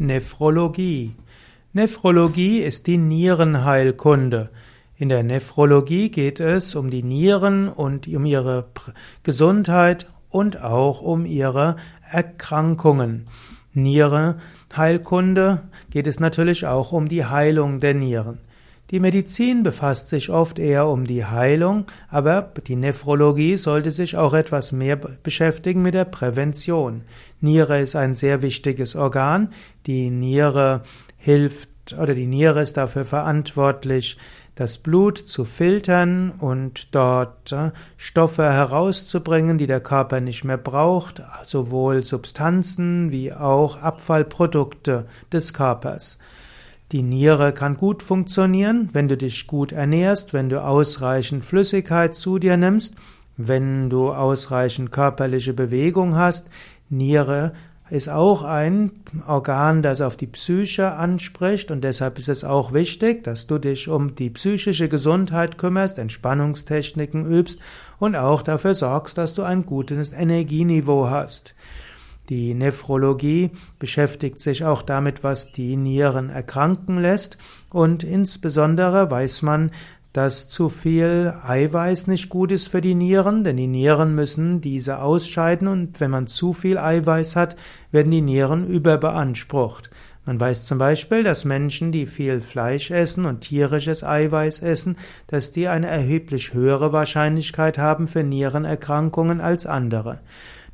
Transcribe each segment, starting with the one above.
Nephrologie. Nephrologie ist die Nierenheilkunde. In der Nephrologie geht es um die Nieren und um ihre Gesundheit und auch um ihre Erkrankungen. Niere Heilkunde geht es natürlich auch um die Heilung der Nieren. Die Medizin befasst sich oft eher um die Heilung, aber die Nephrologie sollte sich auch etwas mehr beschäftigen mit der Prävention. Niere ist ein sehr wichtiges Organ. Die Niere hilft oder die Niere ist dafür verantwortlich, das Blut zu filtern und dort äh, Stoffe herauszubringen, die der Körper nicht mehr braucht, sowohl Substanzen wie auch Abfallprodukte des Körpers. Die Niere kann gut funktionieren, wenn du dich gut ernährst, wenn du ausreichend Flüssigkeit zu dir nimmst, wenn du ausreichend körperliche Bewegung hast. Niere ist auch ein Organ, das auf die Psyche anspricht und deshalb ist es auch wichtig, dass du dich um die psychische Gesundheit kümmerst, Entspannungstechniken übst und auch dafür sorgst, dass du ein gutes Energieniveau hast. Die Nephrologie beschäftigt sich auch damit, was die Nieren erkranken lässt und insbesondere weiß man, dass zu viel Eiweiß nicht gut ist für die Nieren, denn die Nieren müssen diese ausscheiden und wenn man zu viel Eiweiß hat, werden die Nieren überbeansprucht. Man weiß zum Beispiel, dass Menschen, die viel Fleisch essen und tierisches Eiweiß essen, dass die eine erheblich höhere Wahrscheinlichkeit haben für Nierenerkrankungen als andere.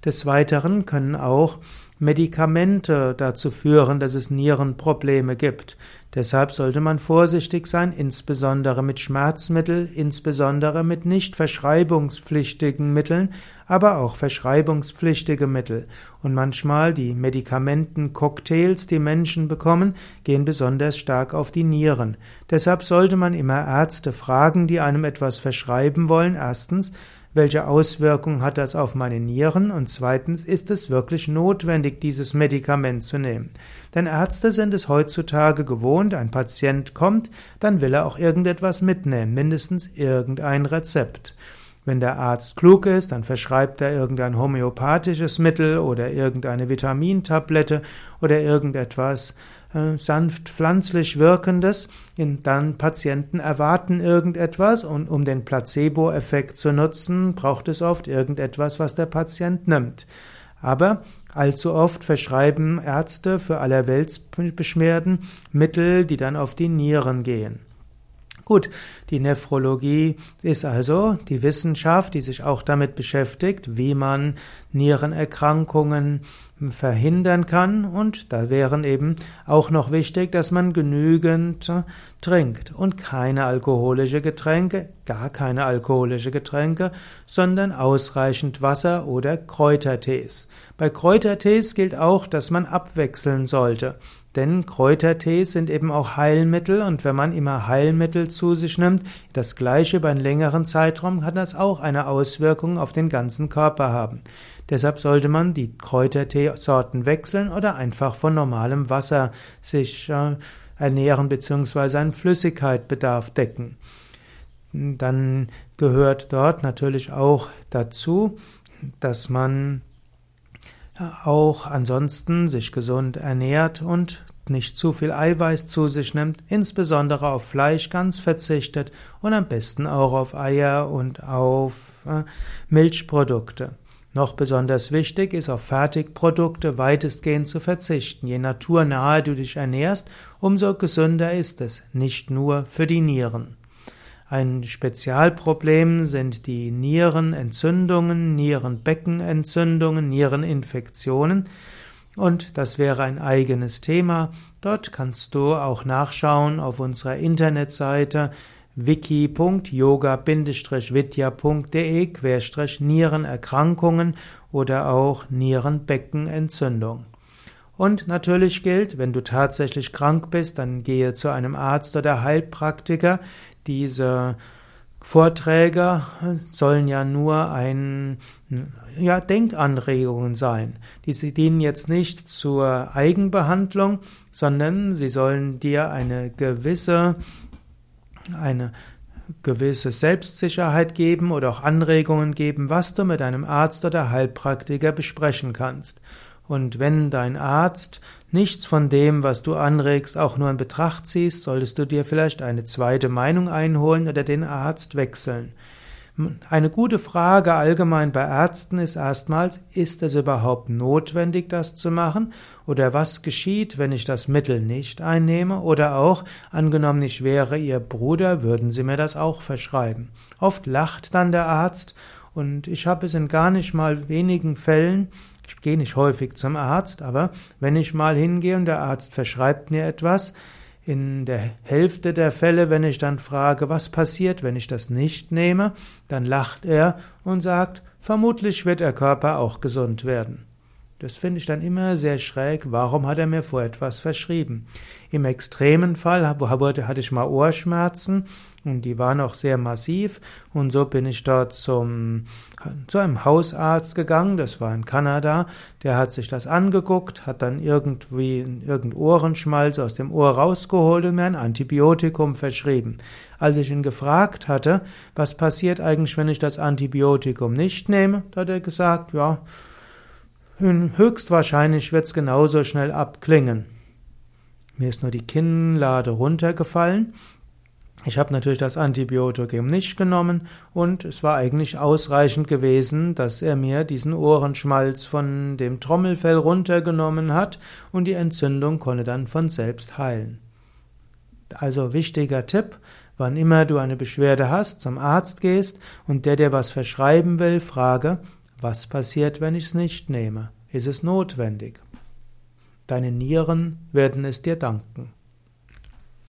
Des Weiteren können auch Medikamente dazu führen, dass es Nierenprobleme gibt. Deshalb sollte man vorsichtig sein, insbesondere mit Schmerzmitteln, insbesondere mit nicht verschreibungspflichtigen Mitteln, aber auch verschreibungspflichtige Mittel. Und manchmal die Medikamentencocktails, die Menschen bekommen, gehen besonders stark auf die Nieren. Deshalb sollte man immer Ärzte fragen, die einem etwas verschreiben wollen. Erstens, welche Auswirkungen hat das auf meine Nieren? Und zweitens, ist es wirklich notwendig, dieses Medikament zu nehmen? Denn Ärzte sind es heutzutage gewohnt, ein Patient kommt, dann will er auch irgendetwas mitnehmen, mindestens irgendein Rezept. Wenn der Arzt klug ist, dann verschreibt er irgendein homöopathisches Mittel oder irgendeine Vitamintablette oder irgendetwas äh, sanft pflanzlich wirkendes. Dann Patienten erwarten irgendetwas und um den Placebo-Effekt zu nutzen, braucht es oft irgendetwas, was der Patient nimmt. Aber allzu oft verschreiben Ärzte für allerweltsbeschwerden Mittel, die dann auf die Nieren gehen. Gut, die Nephrologie ist also die Wissenschaft, die sich auch damit beschäftigt, wie man Nierenerkrankungen verhindern kann und da wären eben auch noch wichtig, dass man genügend trinkt und keine alkoholische Getränke, gar keine alkoholische Getränke, sondern ausreichend Wasser oder Kräutertees. Bei Kräutertees gilt auch, dass man abwechseln sollte. Denn Kräutertees sind eben auch Heilmittel und wenn man immer Heilmittel zu sich nimmt, das gleiche über einen längeren Zeitraum, kann das auch eine Auswirkung auf den ganzen Körper haben. Deshalb sollte man die Kräuterteesorten wechseln oder einfach von normalem Wasser sich äh, ernähren bzw. einen Flüssigkeitbedarf decken. Dann gehört dort natürlich auch dazu, dass man auch ansonsten sich gesund ernährt und nicht zu viel Eiweiß zu sich nimmt, insbesondere auf Fleisch ganz verzichtet und am besten auch auf Eier und auf äh, Milchprodukte. Noch besonders wichtig ist auf Fertigprodukte weitestgehend zu verzichten. Je naturnahe du dich ernährst, umso gesünder ist es, nicht nur für die Nieren. Ein Spezialproblem sind die Nierenentzündungen, Nierenbeckenentzündungen, Niereninfektionen. Und das wäre ein eigenes Thema. Dort kannst du auch nachschauen auf unserer Internetseite wiki.yoga-vidya.de Nierenerkrankungen oder auch Nierenbeckenentzündung. Und natürlich gilt, wenn du tatsächlich krank bist, dann gehe zu einem Arzt oder Heilpraktiker. Diese Vorträge sollen ja nur ein, ja, Denkanregungen sein. Diese dienen jetzt nicht zur Eigenbehandlung, sondern sie sollen dir eine gewisse, eine gewisse Selbstsicherheit geben oder auch Anregungen geben, was du mit einem Arzt oder Heilpraktiker besprechen kannst. Und wenn dein Arzt nichts von dem, was du anregst, auch nur in Betracht ziehst, solltest du dir vielleicht eine zweite Meinung einholen oder den Arzt wechseln. Eine gute Frage allgemein bei Ärzten ist erstmals, ist es überhaupt notwendig, das zu machen? Oder was geschieht, wenn ich das Mittel nicht einnehme? Oder auch, angenommen ich wäre Ihr Bruder, würden Sie mir das auch verschreiben? Oft lacht dann der Arzt und ich habe es in gar nicht mal wenigen Fällen, ich gehe nicht häufig zum Arzt, aber wenn ich mal hingehe und der Arzt verschreibt mir etwas, in der Hälfte der Fälle, wenn ich dann frage, was passiert, wenn ich das nicht nehme, dann lacht er und sagt, vermutlich wird der Körper auch gesund werden. Das finde ich dann immer sehr schräg. Warum hat er mir vor etwas verschrieben? Im extremen Fall hatte ich mal Ohrschmerzen und die waren auch sehr massiv und so bin ich dort zum, zu einem Hausarzt gegangen, das war in Kanada, der hat sich das angeguckt, hat dann irgendwie irgendein Ohrenschmalz aus dem Ohr rausgeholt und mir ein Antibiotikum verschrieben. Als ich ihn gefragt hatte, was passiert eigentlich, wenn ich das Antibiotikum nicht nehme, hat er gesagt, ja, Höchstwahrscheinlich wird's genauso schnell abklingen. Mir ist nur die Kinnlade runtergefallen. Ich habe natürlich das Antibiotikum nicht genommen und es war eigentlich ausreichend gewesen, dass er mir diesen Ohrenschmalz von dem Trommelfell runtergenommen hat und die Entzündung konnte dann von selbst heilen. Also wichtiger Tipp, wann immer du eine Beschwerde hast, zum Arzt gehst und der dir was verschreiben will, frage, was passiert, wenn ich es nicht nehme? Ist es notwendig? Deine Nieren werden es dir danken.